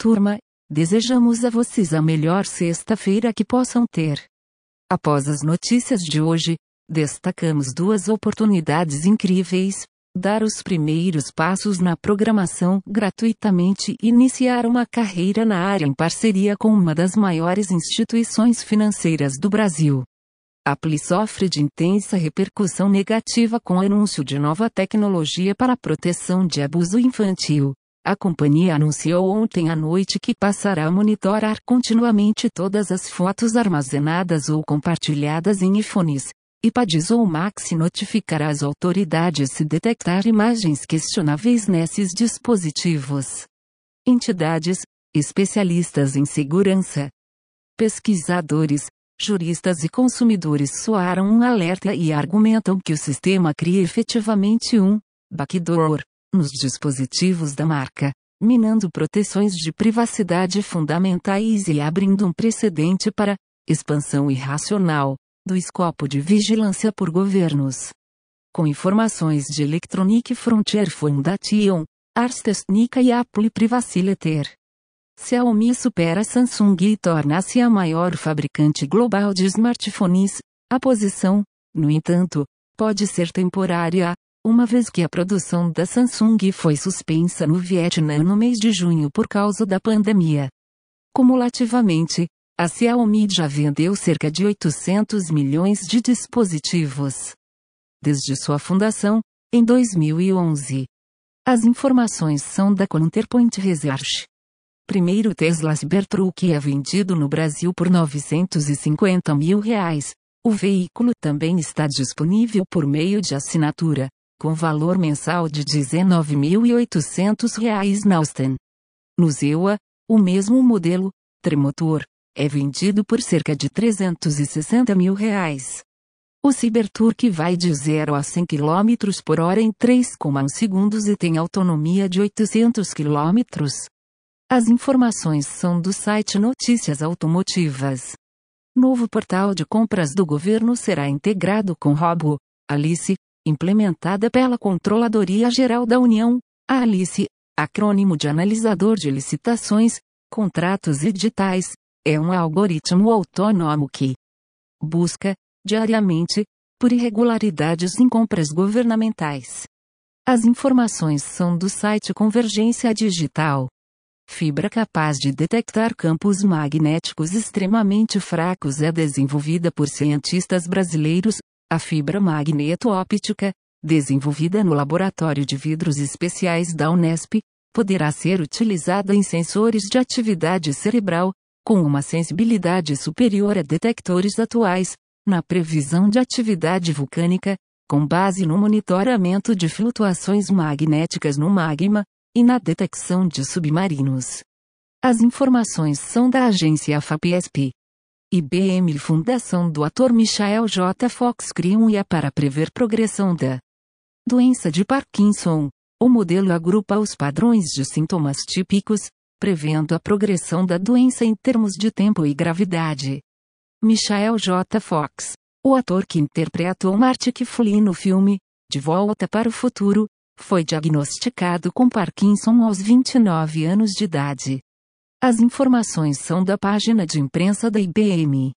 Turma, desejamos a vocês a melhor sexta-feira que possam ter. Após as notícias de hoje, destacamos duas oportunidades incríveis: dar os primeiros passos na programação gratuitamente e iniciar uma carreira na área em parceria com uma das maiores instituições financeiras do Brasil. A Pli sofre de intensa repercussão negativa com o anúncio de nova tecnologia para proteção de abuso infantil. A companhia anunciou ontem à noite que passará a monitorar continuamente todas as fotos armazenadas ou compartilhadas em iPhones, iPads ou Max notificará as autoridades se detectar imagens questionáveis nesses dispositivos. Entidades, especialistas em segurança, pesquisadores, juristas e consumidores soaram um alerta e argumentam que o sistema cria efetivamente um backdoor nos dispositivos da marca, minando proteções de privacidade fundamentais e abrindo um precedente para expansão irracional do escopo de vigilância por governos. Com informações de Electronic Frontier Foundation, Ars Technica e Apple Privacy Letter. Xiaomi supera Samsung e torna-se a maior fabricante global de smartphones. A posição, no entanto, pode ser temporária, uma vez que a produção da Samsung foi suspensa no Vietnã no mês de junho por causa da pandemia. Cumulativamente, a Xiaomi já vendeu cerca de 800 milhões de dispositivos. Desde sua fundação, em 2011. As informações são da Counterpoint Research primeiro Tesla Cybertruck é vendido no Brasil por 950 mil reais. O veículo também está disponível por meio de assinatura, com valor mensal de 19.800 reais na Austin. No Zewa, o mesmo modelo, Tremotor, é vendido por cerca de 360 mil reais. O Cybertruck vai de 0 a 100 km por hora em 3,1 segundos e tem autonomia de 800 km. As informações são do site Notícias Automotivas. Novo portal de compras do governo será integrado com Robo, Alice, implementada pela Controladoria Geral da União, a Alice, acrônimo de analisador de licitações, contratos e digitais, é um algoritmo autônomo que busca, diariamente, por irregularidades em compras governamentais. As informações são do site Convergência Digital. Fibra capaz de detectar campos magnéticos extremamente fracos é desenvolvida por cientistas brasileiros. A fibra magneto-óptica, desenvolvida no Laboratório de Vidros Especiais da Unesp, poderá ser utilizada em sensores de atividade cerebral, com uma sensibilidade superior a detectores atuais, na previsão de atividade vulcânica, com base no monitoramento de flutuações magnéticas no magma, e na detecção de submarinos. As informações são da agência FAPESP. IBM e Fundação do ator Michael J. Fox criam IA para prever progressão da doença de Parkinson. O modelo agrupa os padrões de sintomas típicos, prevendo a progressão da doença em termos de tempo e gravidade. Michael J. Fox, o ator que interpretou Marty Flynn no filme De Volta para o Futuro, foi diagnosticado com Parkinson aos 29 anos de idade. As informações são da página de imprensa da IBM.